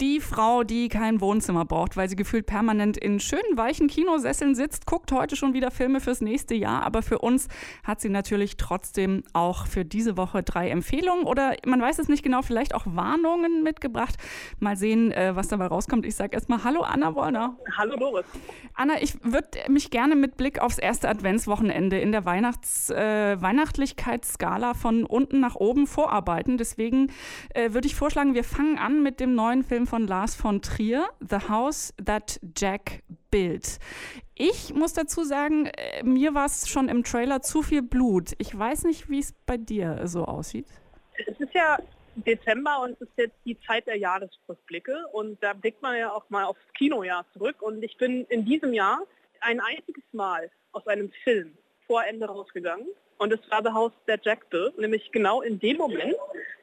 Die Frau, die kein Wohnzimmer braucht, weil sie gefühlt permanent in schönen weichen Kinosesseln sitzt, guckt heute schon wieder Filme fürs nächste Jahr. Aber für uns hat sie natürlich trotzdem auch für diese Woche drei Empfehlungen oder man weiß es nicht genau, vielleicht auch Warnungen mitgebracht. Mal sehen, äh, was dabei rauskommt. Ich sage erstmal Hallo Anna Wollner. Hallo Doris. Anna, ich würde mich gerne mit Blick aufs erste Adventswochenende in der Weihnachts, äh, Weihnachtlichkeitsskala von unten nach oben vorarbeiten. Deswegen äh, würde ich vorschlagen, wir fangen an mit dem neuen Film von Lars von Trier, The House That Jack Built. Ich muss dazu sagen, äh, mir war es schon im Trailer zu viel Blut. Ich weiß nicht, wie es bei dir so aussieht. Es ist ja Dezember und es ist jetzt die Zeit der Jahresrückblicke und da blickt man ja auch mal aufs Kinojahr zurück und ich bin in diesem Jahr ein einziges Mal aus einem Film vor Ende rausgegangen und es war The House der Jack nämlich genau in dem Moment,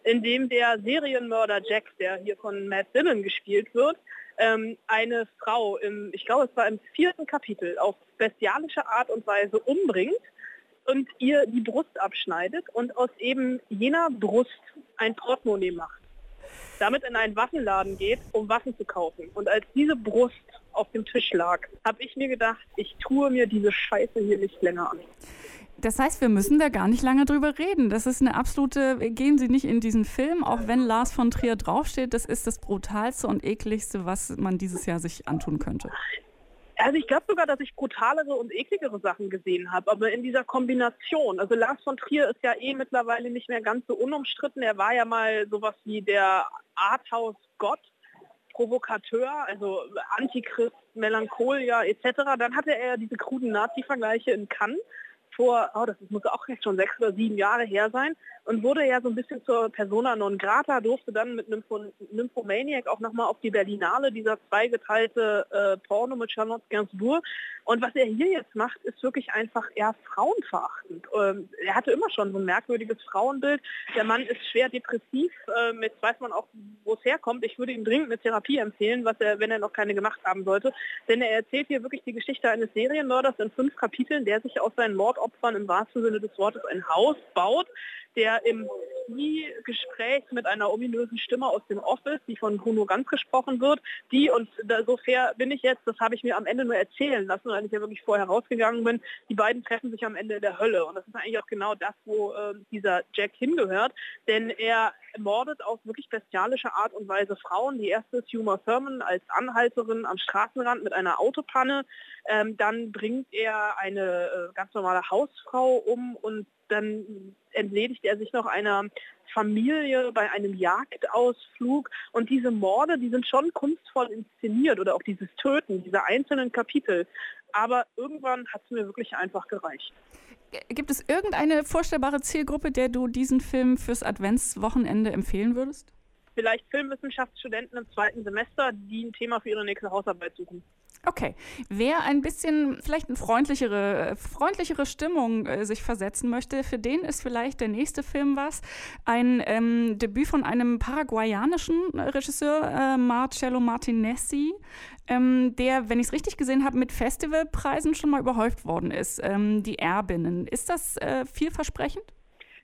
in dem der Serienmörder Jack, der hier von Matt Dillon gespielt wird, ähm, eine Frau im, ich glaube es war im vierten Kapitel, auf bestialische Art und Weise umbringt und ihr die Brust abschneidet und aus eben jener Brust ein Portemonnaie macht. Damit in einen Waffenladen geht, um Waffen zu kaufen. Und als diese Brust auf dem Tisch lag, habe ich mir gedacht, ich tue mir diese Scheiße hier nicht länger an. Das heißt, wir müssen da gar nicht lange drüber reden. Das ist eine absolute, gehen Sie nicht in diesen Film, auch wenn Lars von Trier draufsteht, das ist das brutalste und ekligste, was man dieses Jahr sich antun könnte. Also ich glaube sogar, dass ich brutalere und ekligere Sachen gesehen habe, aber in dieser Kombination. Also Lars von Trier ist ja eh mittlerweile nicht mehr ganz so unumstritten. Er war ja mal sowas wie der Arthouse-Gott, Provokateur, also Antichrist, Melancholia etc. Dann hatte er diese kruden Nazi-Vergleiche in Cannes vor, oh, das muss auch schon sechs oder sieben Jahre her sein und wurde ja so ein bisschen zur Persona non grata, durfte dann mit Nympho Nymphomaniac auch nochmal auf die Berlinale, dieser zweigeteilte äh, Porno mit Charlotte Gainsbourg. Und was er hier jetzt macht, ist wirklich einfach eher frauenverachtend. Ähm, er hatte immer schon so ein merkwürdiges Frauenbild. Der Mann ist schwer depressiv, ähm, jetzt weiß man auch, wo es herkommt. Ich würde ihm dringend eine Therapie empfehlen, was er, wenn er noch keine gemacht haben sollte. Denn er erzählt hier wirklich die Geschichte eines Serienmörders in fünf Kapiteln, der sich aus seinen Mordopfern im wahrsten Sinne des Wortes ein Haus baut, der im Gespräch mit einer ominösen Stimme aus dem Office, die von Bruno Ganz gesprochen wird, die, und da, so fair bin ich jetzt, das habe ich mir am Ende nur erzählen lassen, weil ich ja wirklich vorher rausgegangen bin, die beiden treffen sich am Ende in der Hölle. Und das ist eigentlich auch genau das, wo äh, dieser Jack hingehört, denn er mordet auf wirklich bestialische Art und Weise Frauen. Die erste ist Huma Thurman als Anhalterin am Straßenrand mit einer Autopanne. Ähm, dann bringt er eine äh, ganz normale Hausfrau um und dann entledigt er sich noch einer Familie bei einem Jagdausflug. Und diese Morde, die sind schon kunstvoll inszeniert oder auch dieses Töten, diese einzelnen Kapitel. Aber irgendwann hat es mir wirklich einfach gereicht. Gibt es irgendeine vorstellbare Zielgruppe, der du diesen Film fürs Adventswochenende empfehlen würdest? Vielleicht Filmwissenschaftsstudenten im zweiten Semester, die ein Thema für ihre nächste Hausarbeit suchen. Okay. Wer ein bisschen vielleicht eine freundlichere, freundlichere Stimmung äh, sich versetzen möchte, für den ist vielleicht der nächste Film was. Ein ähm, Debüt von einem paraguayanischen Regisseur, äh, Marcello Martinezzi, ähm, der, wenn ich es richtig gesehen habe, mit Festivalpreisen schon mal überhäuft worden ist. Ähm, die Erbinnen. Ist das äh, vielversprechend?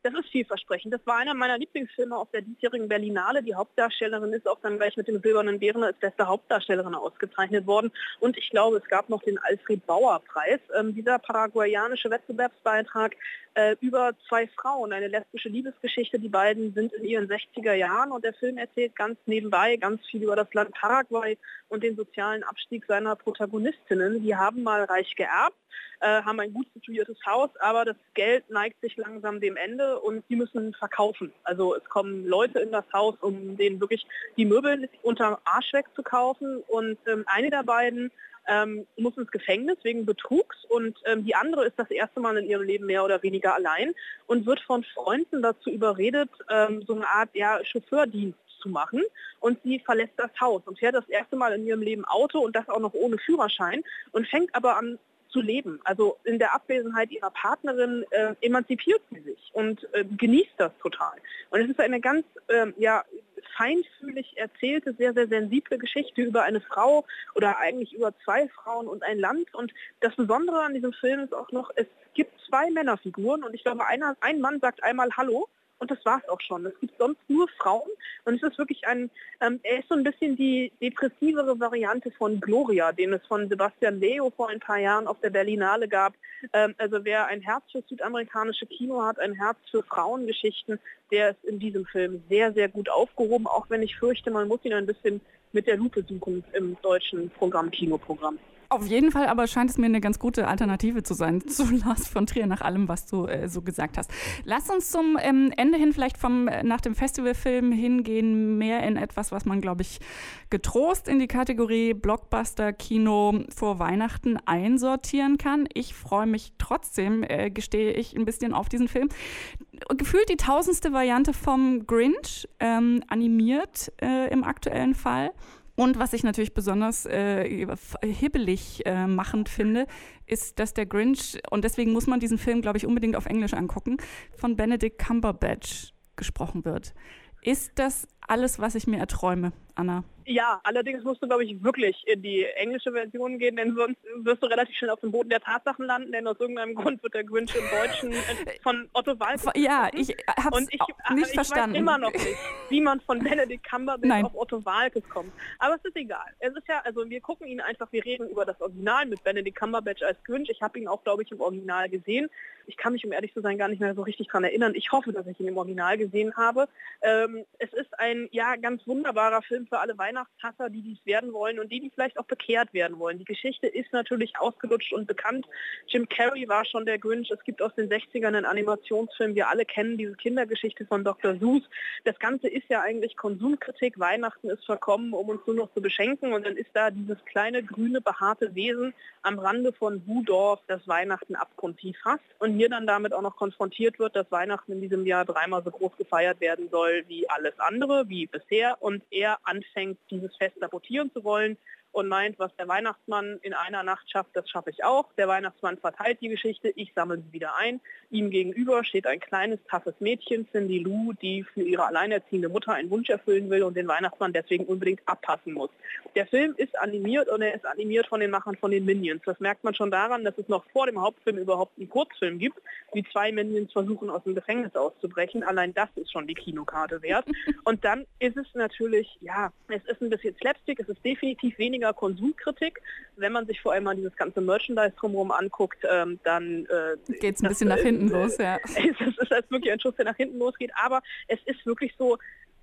Das ist vielversprechend. Das war einer meiner Lieblingsfilme auf der diesjährigen Berlinale. Die Hauptdarstellerin ist auch dann gleich mit dem Silbernen Bären als beste Hauptdarstellerin ausgezeichnet worden. Und ich glaube, es gab noch den Alfred Bauer Preis. Ähm, dieser paraguayanische Wettbewerbsbeitrag äh, über zwei Frauen, eine lesbische Liebesgeschichte. Die beiden sind in ihren 60er Jahren und der Film erzählt ganz nebenbei ganz viel über das Land Paraguay und den sozialen Abstieg seiner Protagonistinnen. Die haben mal reich geerbt, äh, haben ein gut situiertes Haus, aber das Geld neigt sich langsam dem Ende und sie müssen verkaufen. Also es kommen Leute in das Haus, um denen wirklich die Möbel unter Arsch wegzukaufen und ähm, eine der beiden ähm, muss ins Gefängnis wegen Betrugs und ähm, die andere ist das erste Mal in ihrem Leben mehr oder weniger allein und wird von Freunden dazu überredet, ähm, so eine Art ja, Chauffeurdienst zu machen und sie verlässt das Haus und fährt das erste Mal in ihrem Leben Auto und das auch noch ohne Führerschein und fängt aber an zu leben. Also in der Abwesenheit ihrer Partnerin äh, emanzipiert sie sich und äh, genießt das total. Und es ist eine ganz äh, ja, feinfühlig erzählte, sehr, sehr sensible Geschichte über eine Frau oder eigentlich über zwei Frauen und ein Land. Und das Besondere an diesem Film ist auch noch, es gibt zwei Männerfiguren und ich glaube, einer, ein Mann sagt einmal Hallo und das war es auch schon. Es gibt sonst nur Frauen und es ist wirklich ein, ähm, er ist so ein bisschen die depressivere Variante von Gloria, den es von Sebastian Leo vor ein paar Jahren auf der Berlinale gab. Ähm, also wer ein Herz für südamerikanische Kino hat, ein Herz für Frauengeschichten, der ist in diesem Film sehr, sehr gut aufgehoben, auch wenn ich fürchte, man muss ihn ein bisschen mit der Lupe suchen im deutschen Programm, Kinoprogramm. Auf jeden Fall aber scheint es mir eine ganz gute Alternative zu sein zu Lars von Trier, nach allem, was du äh, so gesagt hast. Lass uns zum ähm, Ende hin vielleicht vom, äh, nach dem Festivalfilm hingehen, mehr in etwas, was man, glaube ich, getrost in die Kategorie Blockbuster-Kino vor Weihnachten einsortieren kann. Ich freue mich trotzdem, äh, gestehe ich, ein bisschen auf diesen Film. Gefühlt die tausendste Variante vom Grinch, ähm, animiert äh, im aktuellen Fall. Und was ich natürlich besonders äh, hibbelig äh, machend finde, ist, dass der Grinch, und deswegen muss man diesen Film, glaube ich, unbedingt auf Englisch angucken, von Benedict Cumberbatch gesprochen wird. Ist das alles, was ich mir erträume, Anna? Ja, allerdings musst du, glaube ich, wirklich in die englische Version gehen, denn sonst wirst du relativ schnell auf dem Boden der Tatsachen landen, denn aus irgendeinem Grund wird der Grinch im Deutschen äh, von Otto Walkes Ja, ich habe es nicht ich verstanden. Weiß immer noch nicht, wie man von Benedict Cumberbatch auf Otto Walkes kommt. Aber es ist egal. Es ist ja, also wir gucken ihn einfach, wir reden über das Original mit Benedict Cumberbatch als Grinch. Ich habe ihn auch, glaube ich, im Original gesehen. Ich kann mich, um ehrlich zu sein, gar nicht mehr so richtig daran erinnern. Ich hoffe, dass ich ihn im Original gesehen habe. Ähm, es ist ein, ja, ganz wunderbarer Film für alle Weihnachtshasser, die dies werden wollen und die, die vielleicht auch bekehrt werden wollen. Die Geschichte ist natürlich ausgelutscht und bekannt. Jim Carrey war schon der Grinch. Es gibt aus den 60ern einen Animationsfilm. Wir alle kennen diese Kindergeschichte von Dr. Seuss. Das Ganze ist ja eigentlich Konsumkritik. Weihnachten ist verkommen, um uns nur noch zu beschenken. Und dann ist da dieses kleine, grüne, behaarte Wesen am Rande von Wudorf, das Weihnachten abgrundtief hasst. Und hier dann damit auch noch konfrontiert wird, dass Weihnachten in diesem Jahr dreimal so groß gefeiert werden soll wie alles andere, wie bisher. Und er anfängt, dieses Fest sabotieren zu wollen und meint, was der Weihnachtsmann in einer Nacht schafft, das schaffe ich auch. Der Weihnachtsmann verteilt die Geschichte, ich sammle sie wieder ein. Ihm gegenüber steht ein kleines, taffes Mädchen, Cindy Lou, die für ihre alleinerziehende Mutter einen Wunsch erfüllen will und den Weihnachtsmann deswegen unbedingt abpassen muss. Der Film ist animiert und er ist animiert von den Machern von den Minions. Das merkt man schon daran, dass es noch vor dem Hauptfilm überhaupt einen Kurzfilm gibt, wie zwei Minions versuchen, aus dem Gefängnis auszubrechen. Allein das ist schon die Kinokarte wert. Und dann ist es natürlich, ja, es ist ein bisschen Slapstick, es ist definitiv weniger weniger Konsumkritik. Wenn man sich vor allem mal dieses ganze Merchandise drumherum anguckt, ähm, dann äh, geht es ein bisschen nach hinten äh, los. Ja. Es ist, es ist wirklich ein Schuss, der nach hinten losgeht. Aber es ist wirklich so,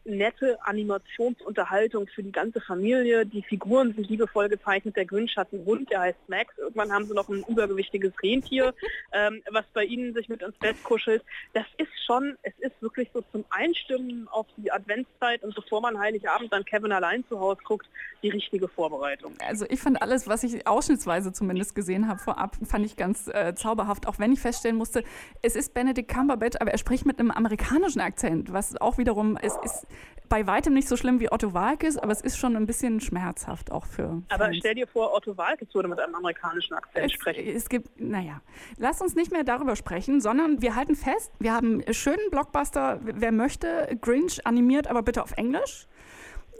nette Animationsunterhaltung für die ganze Familie. Die Figuren sind liebevoll gezeichnet. Der Grinch hat einen Hund, der heißt Max. Irgendwann haben sie noch ein übergewichtiges Rentier, ähm, was bei ihnen sich mit ins Bett kuschelt. Das ist schon, es ist wirklich so zum Einstimmen auf die Adventszeit und bevor man Heiligabend dann Kevin allein zu Hause guckt, die richtige Vorbereitung. Also ich fand alles, was ich ausschnittsweise zumindest gesehen habe vorab, fand ich ganz äh, zauberhaft, auch wenn ich feststellen musste, es ist Benedict Cumberbatch, aber er spricht mit einem amerikanischen Akzent, was auch wiederum, es ist bei weitem nicht so schlimm wie Otto Walkes, aber es ist schon ein bisschen schmerzhaft auch für. Aber Fans. stell dir vor, Otto Walkes würde mit einem amerikanischen Akzent es, sprechen. Es gibt, naja, lass uns nicht mehr darüber sprechen, sondern wir halten fest, wir haben einen schönen Blockbuster, wer möchte, Grinch animiert, aber bitte auf Englisch.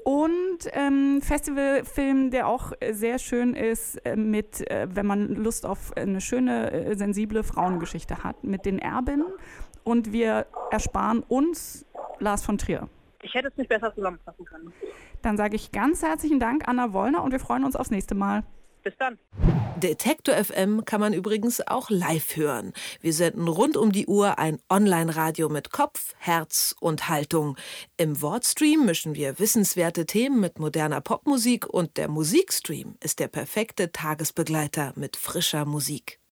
Und ähm, Festivalfilm, der auch sehr schön ist, äh, mit, äh, wenn man Lust auf eine schöne, äh, sensible Frauengeschichte hat, mit den Erbinnen. Und wir ersparen uns Lars von Trier. Ich hätte es nicht besser zusammenfassen können. Dann sage ich ganz herzlichen Dank, Anna Wollner, und wir freuen uns aufs nächste Mal. Bis dann. Detektor FM kann man übrigens auch live hören. Wir senden rund um die Uhr ein Online-Radio mit Kopf, Herz und Haltung. Im Wortstream mischen wir wissenswerte Themen mit moderner Popmusik und der Musikstream ist der perfekte Tagesbegleiter mit frischer Musik.